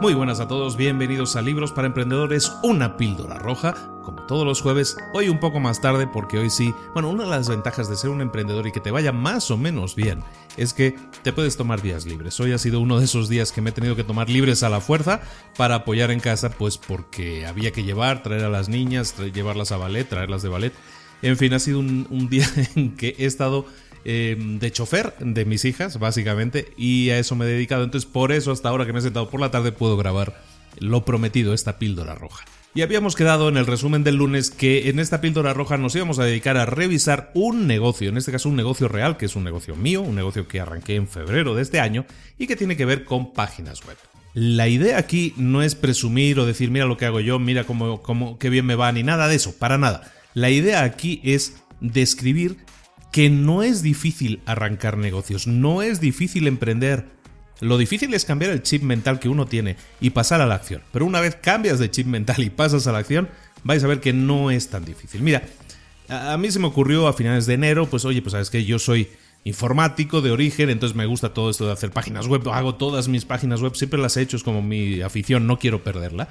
Muy buenas a todos, bienvenidos a Libros para Emprendedores, una píldora roja, como todos los jueves, hoy un poco más tarde porque hoy sí, bueno, una de las ventajas de ser un emprendedor y que te vaya más o menos bien es que te puedes tomar días libres. Hoy ha sido uno de esos días que me he tenido que tomar libres a la fuerza para apoyar en casa, pues porque había que llevar, traer a las niñas, llevarlas a ballet, traerlas de ballet. En fin, ha sido un, día en que he estado Em, de chofer de mis hijas, básicamente, y a eso me he dedicado. Entonces, por eso hasta ahora que me he sentado por la tarde puedo grabar lo prometido, esta píldora roja. Y habíamos quedado en el resumen del lunes que en esta píldora roja nos íbamos a dedicar a revisar un negocio, en este caso un negocio real, que es un negocio mío, un negocio que arranqué en febrero de este año y que tiene que ver con páginas web. La idea aquí no es presumir o decir mira lo que hago yo, mira cómo, cómo qué bien me va, ni nada de eso, para nada. La idea aquí es describir que no es difícil arrancar negocios, no es difícil emprender. Lo difícil es cambiar el chip mental que uno tiene y pasar a la acción. Pero una vez cambias de chip mental y pasas a la acción, vais a ver que no es tan difícil. Mira, a mí se me ocurrió a finales de enero, pues oye, pues sabes que yo soy informático de origen, entonces me gusta todo esto de hacer páginas web, hago todas mis páginas web, siempre las he hecho, es como mi afición, no quiero perderla.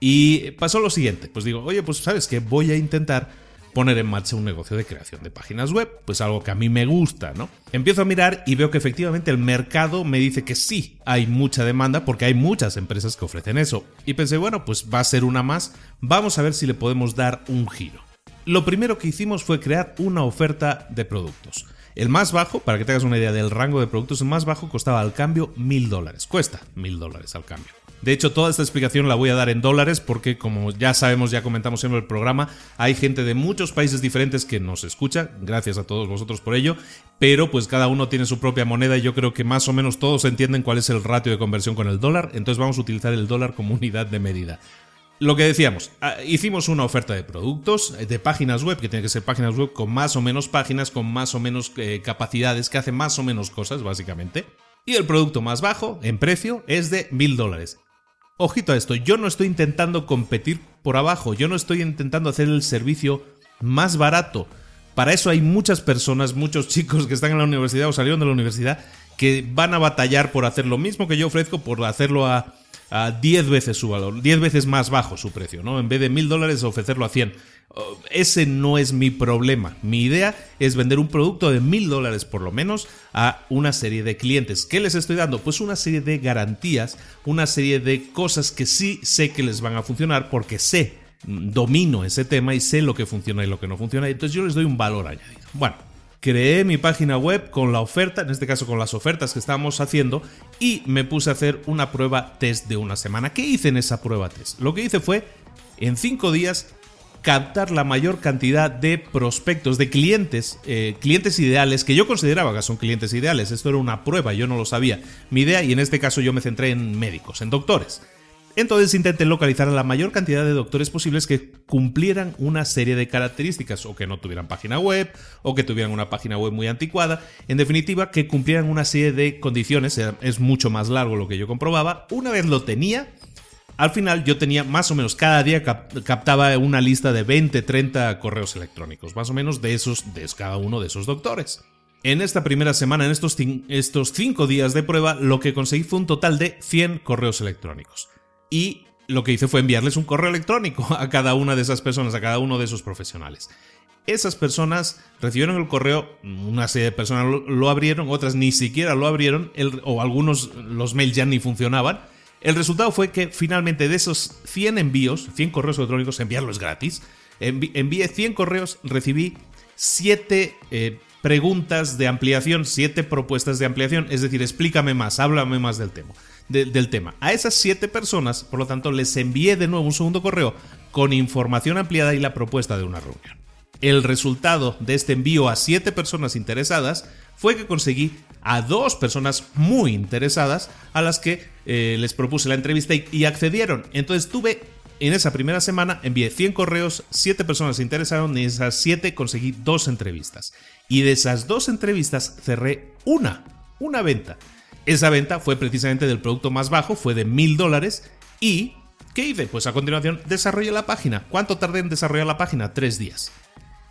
Y pasó lo siguiente, pues digo, oye, pues sabes que voy a intentar poner en marcha un negocio de creación de páginas web, pues algo que a mí me gusta, ¿no? Empiezo a mirar y veo que efectivamente el mercado me dice que sí, hay mucha demanda porque hay muchas empresas que ofrecen eso. Y pensé, bueno, pues va a ser una más, vamos a ver si le podemos dar un giro. Lo primero que hicimos fue crear una oferta de productos. El más bajo, para que tengas una idea del rango de productos, el más bajo costaba al cambio mil dólares. Cuesta mil dólares al cambio. De hecho, toda esta explicación la voy a dar en dólares porque, como ya sabemos, ya comentamos en el programa, hay gente de muchos países diferentes que nos escucha. Gracias a todos vosotros por ello. Pero pues cada uno tiene su propia moneda y yo creo que más o menos todos entienden cuál es el ratio de conversión con el dólar. Entonces vamos a utilizar el dólar como unidad de medida. Lo que decíamos, ah, hicimos una oferta de productos, eh, de páginas web, que tienen que ser páginas web con más o menos páginas, con más o menos eh, capacidades, que hacen más o menos cosas, básicamente. Y el producto más bajo en precio es de mil dólares. Ojito a esto, yo no estoy intentando competir por abajo, yo no estoy intentando hacer el servicio más barato. Para eso hay muchas personas, muchos chicos que están en la universidad o salieron de la universidad que van a batallar por hacer lo mismo que yo ofrezco, por hacerlo a, a 10 veces su valor, 10 veces más bajo su precio, ¿no? En vez de mil dólares ofrecerlo a 100. Ese no es mi problema. Mi idea es vender un producto de mil dólares por lo menos a una serie de clientes. ¿Qué les estoy dando? Pues una serie de garantías, una serie de cosas que sí sé que les van a funcionar porque sé, domino ese tema y sé lo que funciona y lo que no funciona. Entonces yo les doy un valor añadido. Bueno, creé mi página web con la oferta, en este caso con las ofertas que estábamos haciendo, y me puse a hacer una prueba test de una semana. ¿Qué hice en esa prueba test? Lo que hice fue, en cinco días, captar la mayor cantidad de prospectos, de clientes, eh, clientes ideales, que yo consideraba que son clientes ideales. Esto era una prueba, yo no lo sabía. Mi idea, y en este caso yo me centré en médicos, en doctores. Entonces intenté localizar a la mayor cantidad de doctores posibles que cumplieran una serie de características, o que no tuvieran página web, o que tuvieran una página web muy anticuada, en definitiva, que cumplieran una serie de condiciones, es mucho más largo lo que yo comprobaba, una vez lo tenía, al final yo tenía más o menos cada día captaba una lista de 20, 30 correos electrónicos, más o menos de esos, de cada uno de esos doctores. En esta primera semana, en estos, estos 5 días de prueba, lo que conseguí fue un total de 100 correos electrónicos y lo que hice fue enviarles un correo electrónico a cada una de esas personas, a cada uno de esos profesionales. Esas personas recibieron el correo, una serie de personas lo, abrieron, otras ni siquiera lo abrieron, o algunos los mails ya ni funcionaban. El resultado fue que finalmente de esos 100 envíos, 100 correos electrónicos, enviarlos gratis, envié 100 correos, recibí 7 eh, preguntas de ampliación, 7 propuestas de ampliación, es decir, explícame más, háblame más del tema del tema. A esas siete personas, por lo tanto, les envié de nuevo un segundo correo con información ampliada y la propuesta de una reunión. El resultado de este envío a siete personas interesadas fue que conseguí a dos personas muy interesadas a las que eh, les propuse la entrevista y, accedieron. Entonces tuve en esa primera semana envié 100 correos, 7 personas se interesaron y de esas 7 conseguí dos entrevistas. Y de esas dos entrevistas cerré una, una venta. Esa venta fue precisamente del producto más bajo, fue de mil dólares. ¿Y qué hice? Pues a continuación desarrollé la página. ¿Cuánto tardé en desarrollar la página? Tres días.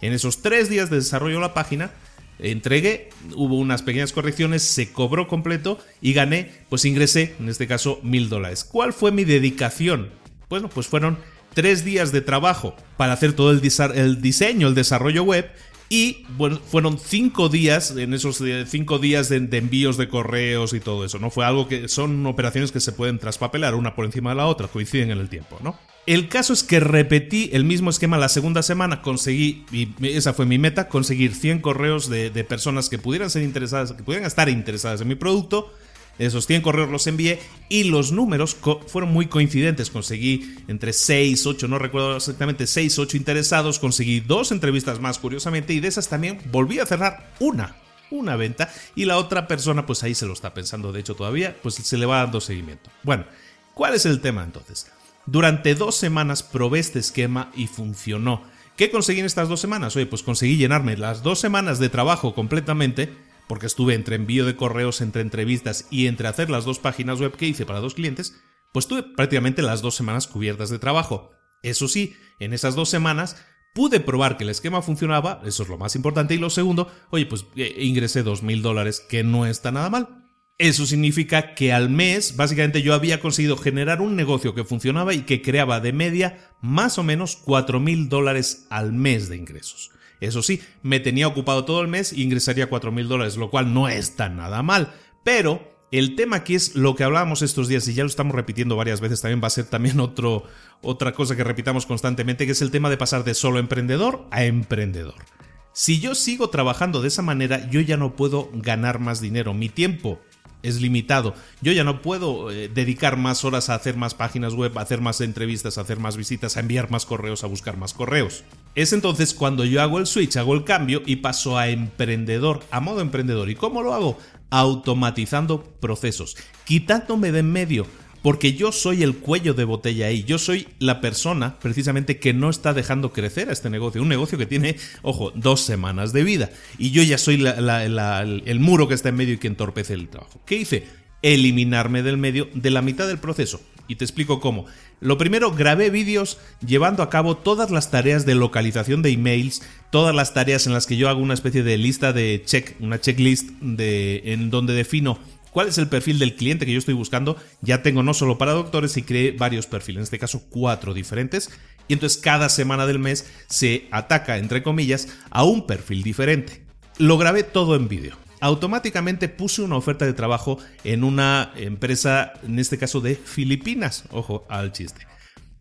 En esos tres días de desarrollo de la página, entregué, hubo unas pequeñas correcciones, se cobró completo y gané, pues ingresé, en este caso, mil dólares. ¿Cuál fue mi dedicación? Bueno, pues fueron tres días de trabajo para hacer todo el, el diseño, el desarrollo web y fueron cinco días, en esos eh, cinco días de, envíos de correos y todo eso, ¿no? Fue algo que son operaciones que se pueden traspapelar una por encima de la otra, coinciden en el tiempo, ¿no? El caso es que repetí el mismo esquema la segunda semana, conseguí, y esa fue mi meta, conseguir 100 correos de, de personas que pudieran ser interesadas, que pudieran estar interesadas en mi producto, esos 100 correos los envié y los números fueron muy coincidentes. Conseguí entre 6, 8, no recuerdo exactamente, 6, 8 interesados. Conseguí dos entrevistas más, curiosamente, y de esas también volví a cerrar una. Una venta y la otra persona, pues ahí se lo está pensando, de hecho, todavía, pues se le va dando seguimiento. Bueno, ¿cuál es el tema entonces? Durante dos semanas probé este esquema y funcionó. ¿Qué conseguí en estas dos semanas? Oye, pues conseguí llenarme las dos semanas de trabajo completamente porque estuve entre envío de correos, entre entrevistas y entre hacer las dos páginas web que hice para dos clientes, pues tuve prácticamente las dos semanas cubiertas de trabajo. Eso sí, en esas dos semanas pude probar que el esquema funcionaba, eso es lo más importante, y lo segundo, oye, pues eh, ingresé dos mil dólares, que no está nada mal. Eso significa que al mes, básicamente yo había conseguido generar un negocio que funcionaba y que creaba de media más o menos cuatro mil dólares al mes de ingresos. Eso sí, me tenía ocupado todo el mes e ingresaría 4 mil dólares, lo cual no está nada mal. Pero el tema aquí es lo que hablábamos estos días y ya lo estamos repitiendo varias veces, también va a ser también otro, otra cosa que repitamos constantemente, que es el tema de pasar de solo emprendedor a emprendedor. Si yo sigo trabajando de esa manera, yo ya no puedo ganar más dinero. Mi tiempo es limitado. Yo ya no puedo eh, dedicar más horas a hacer más páginas web, a hacer más entrevistas, a hacer más visitas, a enviar más correos, a buscar más correos. Es entonces cuando yo hago el switch, hago el cambio y paso a emprendedor, a modo emprendedor. ¿Y cómo lo hago? Automatizando procesos, quitándome de en medio porque yo soy el cuello de botella ahí, yo soy la persona precisamente que no está dejando crecer a este negocio, un negocio que tiene, ojo, dos semanas de vida, y yo ya soy el muro que está en medio y que entorpece el trabajo. ¿Qué hice? Eliminarme del medio de la mitad del proceso, y te explico cómo. Lo primero, grabé vídeos llevando a cabo todas las tareas de localización de emails, todas las tareas en las que yo hago una especie de lista de check, una checklist de, en donde defino cuál es el perfil del cliente que yo estoy buscando. Ya tengo no solo para doctores y creé varios perfiles, en este caso cuatro diferentes. Y entonces cada semana del mes se ataca, entre comillas, a un perfil diferente. Lo grabé todo en vídeo. Automáticamente puse una oferta de trabajo en una empresa, en este caso de Filipinas. Ojo al chiste.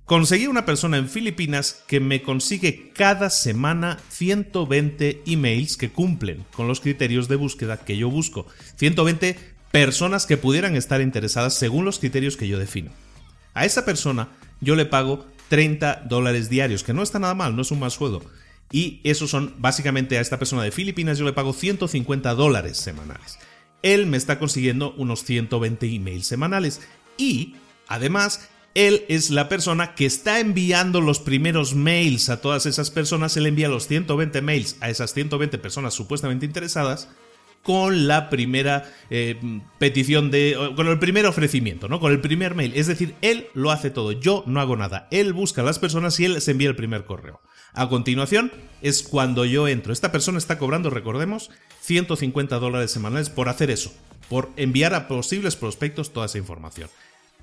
Conseguí una persona en Filipinas que me consigue cada semana 120 emails que cumplen con los criterios de búsqueda que yo busco. 120 personas que pudieran estar interesadas según los criterios que yo defino. A esa persona yo le pago 30 dólares diarios, que no está nada mal, no es un mal sueldo. Y esos son básicamente a esta persona de Filipinas yo le pago 150 dólares semanales. Él me está consiguiendo unos 120 emails semanales y además él es la persona que está enviando los primeros mails a todas esas personas. Él envía los 120 mails a esas 120 personas supuestamente interesadas con la primera eh, petición de. con el primer ofrecimiento, ¿no? Con el primer mail. Es decir, él lo hace todo. Yo no hago nada. Él busca a las personas y él se envía el primer correo. A continuación es cuando yo entro. Esta persona está cobrando, recordemos, 150 dólares semanales por hacer eso, por enviar a posibles prospectos toda esa información.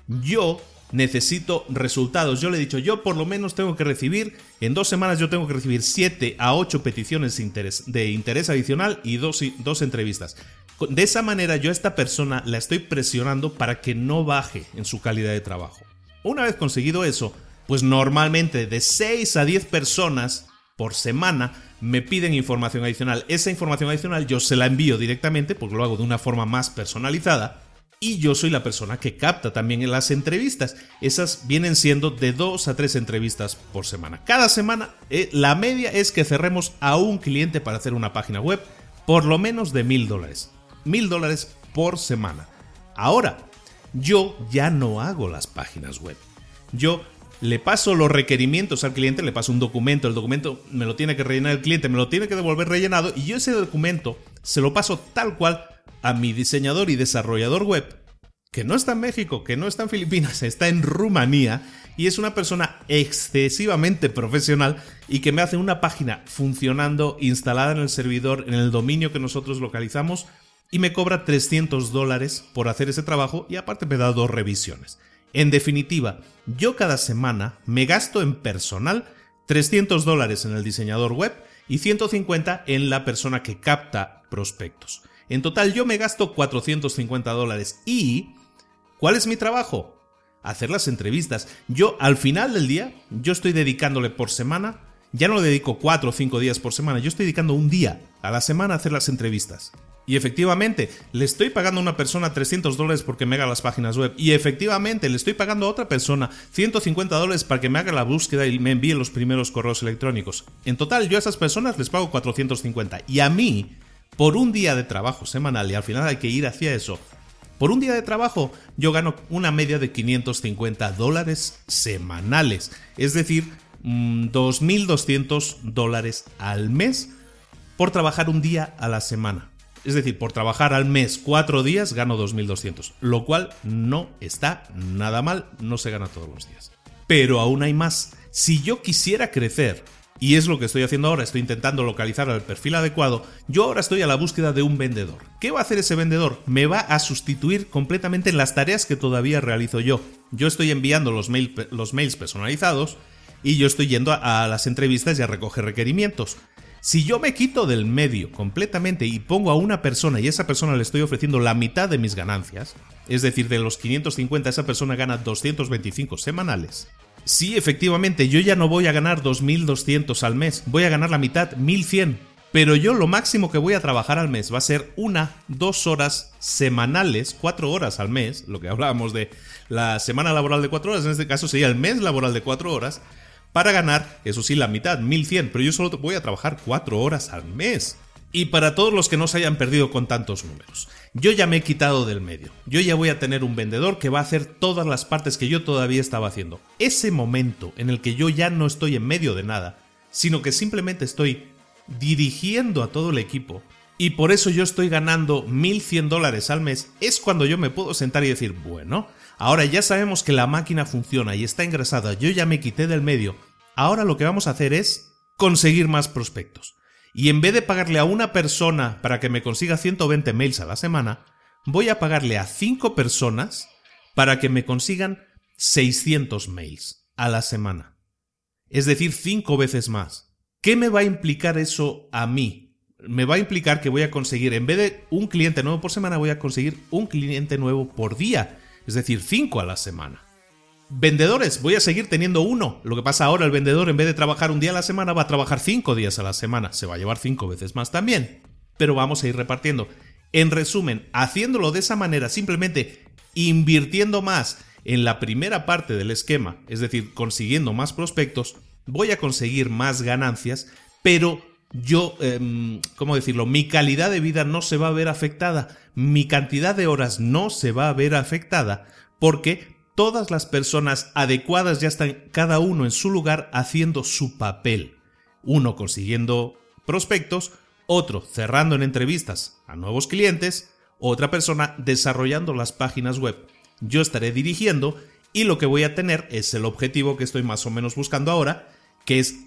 Yo necesito resultados. Yo le he dicho, yo por lo menos tengo que recibir, en dos semanas yo tengo que recibir 7 a 8 peticiones de interés, adicional y dos, entrevistas. De esa manera yo a esta persona la estoy presionando para que no baje en su calidad de trabajo. Una vez conseguido eso, pues normalmente de 6 a 10 personas por semana me piden información adicional. Esa información adicional yo se la envío directamente porque lo hago de una forma más personalizada y yo soy la persona que capta también en las entrevistas. Esas vienen siendo de dos a tres entrevistas por semana. Cada semana eh, la media es que cerremos a un cliente para hacer una página web por lo menos de mil dólares. Mil dólares por semana. Ahora, yo ya no hago las páginas web. Yo le paso los requerimientos al cliente, le paso un documento, el documento me lo tiene que rellenar el cliente, me lo tiene que devolver rellenado y yo ese documento se lo paso tal cual a mi diseñador y desarrollador web, que no está en México, que no está en Filipinas, está en Rumanía y es una persona excesivamente profesional y que me hace una página funcionando, instalada en el servidor, en el dominio que nosotros localizamos y me cobra 300 dólares por hacer ese trabajo y aparte me da dos revisiones. En definitiva, yo cada semana me gasto en personal 300 dólares en el diseñador web y 150 en la persona que capta prospectos. En total yo me gasto 450 dólares. ¿Y cuál es mi trabajo? Hacer las entrevistas. Yo al final del día, yo estoy dedicándole por semana, ya no le dedico 4 o 5 días por semana, yo estoy dedicando un día a la semana a hacer las entrevistas. Y efectivamente, le estoy pagando a una persona 300 dólares porque me haga las páginas web. Y efectivamente, le estoy pagando a otra persona 150 dólares para que me haga la búsqueda y me envíe los primeros correos electrónicos. En total, yo a esas personas les pago 450. Y a mí, por un día de trabajo semanal, y al final hay que ir hacia eso, por un día de trabajo yo gano una media de 550 dólares semanales, es decir, 2.200 mm, dólares al mes por trabajar un día a la semana. Es decir, por trabajar al mes cuatro días gano 2.200, lo cual no está nada mal, no se gana todos los días. Pero aún hay más. Si yo quisiera crecer y es lo que estoy haciendo ahora, estoy intentando localizar el perfil adecuado, yo ahora estoy a la búsqueda de un vendedor. ¿Qué va a hacer ese vendedor? Me va a sustituir completamente en las tareas que todavía realizo yo. Yo estoy enviando los, los mails personalizados y yo estoy yendo a, a las entrevistas y a recoger requerimientos. Si yo me quito del medio completamente y pongo a una persona y a esa persona le estoy ofreciendo la mitad de mis ganancias, es decir, de los 550 esa persona gana 225 semanales, Sí, efectivamente, yo ya no voy a ganar 2.200 al mes, voy a ganar la mitad, 1.100. Pero yo lo máximo que voy a trabajar al mes va a ser una, dos horas semanales, cuatro horas al mes, lo que hablábamos de la semana laboral de cuatro horas, en este caso sería el mes laboral de cuatro horas, para ganar, eso sí, la mitad, 1100, pero yo solo voy a trabajar cuatro horas al mes. Y para todos los que no se hayan perdido con tantos números, yo ya me he quitado del medio. Yo ya voy a tener un vendedor que va a hacer todas las partes que yo todavía estaba haciendo. Ese momento en el que yo ya no estoy en medio de nada, sino que simplemente estoy dirigiendo a todo el equipo, y por eso yo estoy ganando 1100 dólares al mes, es cuando yo me puedo sentar y decir, bueno, ahora ya sabemos que la máquina funciona y está engrasada, yo ya me quité del medio, ahora lo que vamos a hacer es conseguir más prospectos y en vez de pagarle a una persona para que me consiga 120 mails a la semana, voy a pagarle a 5 personas para que me consigan 600 mails a la semana. Es decir, 5 veces más. ¿Qué me va a implicar eso a mí? Me va a implicar que voy a conseguir, en vez de un cliente nuevo por semana, voy a conseguir un cliente nuevo por día. Es decir, 5 a la semana. Vendedores, voy a seguir teniendo uno. Lo que pasa ahora, el vendedor en vez de trabajar un día a la semana va a trabajar cinco días a la semana. Se va a llevar cinco veces más también. Pero vamos a ir repartiendo. En resumen, haciéndolo de esa manera, simplemente invirtiendo más en la primera parte del esquema, es decir, consiguiendo más prospectos, voy a conseguir más ganancias, pero yo, eh, ¿cómo decirlo? Mi calidad de vida no se va a ver afectada, mi cantidad de horas no se va a ver afectada, porque todas las personas adecuadas ya están cada uno en su lugar haciendo su papel. Uno consiguiendo prospectos, otro cerrando en entrevistas a nuevos clientes, otra persona desarrollando las páginas web. Yo estaré dirigiendo y lo que voy a tener es el objetivo que estoy más o menos buscando ahora, que es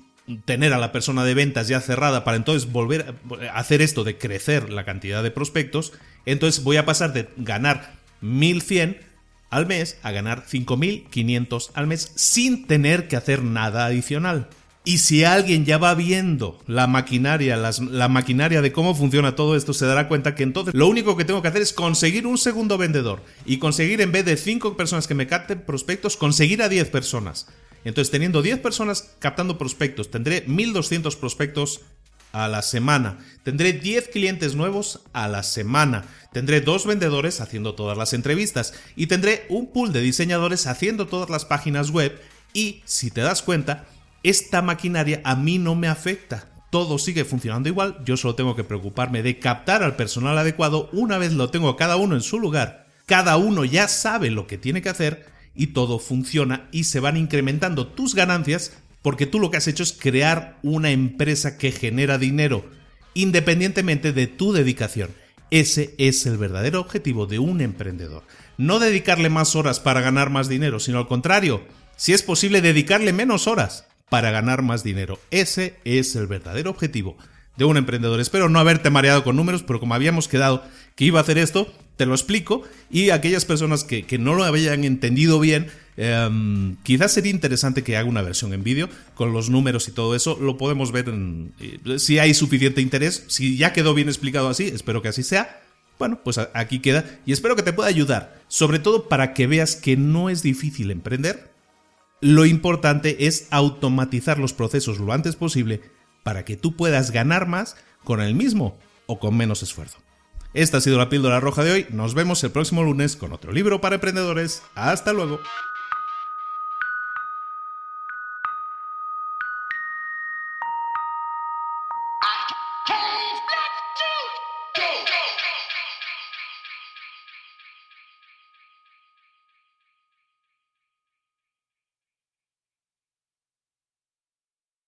tener a la persona de ventas ya cerrada para entonces volver a hacer esto de crecer la cantidad de prospectos, entonces voy a pasar de ganar 1100 al mes a ganar 5500 al mes sin tener que hacer nada adicional. Y si alguien ya va viendo la maquinaria, la maquinaria de cómo funciona todo esto, se dará cuenta que entonces lo único que tengo que hacer es conseguir un segundo vendedor y conseguir en vez de 5 personas que me capten prospectos, conseguir a 10 personas. Entonces, teniendo 10 personas captando prospectos, tendré 1200 prospectos a la semana. Tendré 10 clientes nuevos a la semana. Tendré dos vendedores haciendo todas las entrevistas. Y tendré un pool de diseñadores haciendo todas las páginas web. Y, si te das cuenta, esta maquinaria a mí no me afecta. Todo sigue funcionando igual. Yo solo tengo que preocuparme de captar al personal adecuado. Una vez lo tengo cada uno en su lugar. Cada uno ya sabe lo que tiene que hacer y todo funciona y se van incrementando tus ganancias porque tú lo que has hecho es crear una empresa que genera dinero independientemente de tu dedicación. Ese es el verdadero objetivo de un emprendedor. No dedicarle más horas para ganar más dinero, sino al contrario, si es posible dedicarle menos horas para ganar más dinero. Ese es el verdadero objetivo de un emprendedor. Espero no haberte mareado con números, pero como habíamos quedado que iba a hacer esto, te lo explico y aquellas personas que, no lo habían entendido bien, em, quizás sería interesante que haga una versión en vídeo con los números y todo eso, lo podemos ver eh, si hay suficiente interés, si ya quedó bien explicado así, espero que así sea. Bueno, pues aquí queda y espero que te pueda ayudar, sobre todo para que veas que no es difícil emprender. Lo importante es automatizar los procesos lo antes posible para que tú puedas ganar más con el mismo o con menos esfuerzo. Esta ha sido la píldora roja de hoy. Nos vemos el próximo lunes con otro libro para emprendedores. Hasta luego.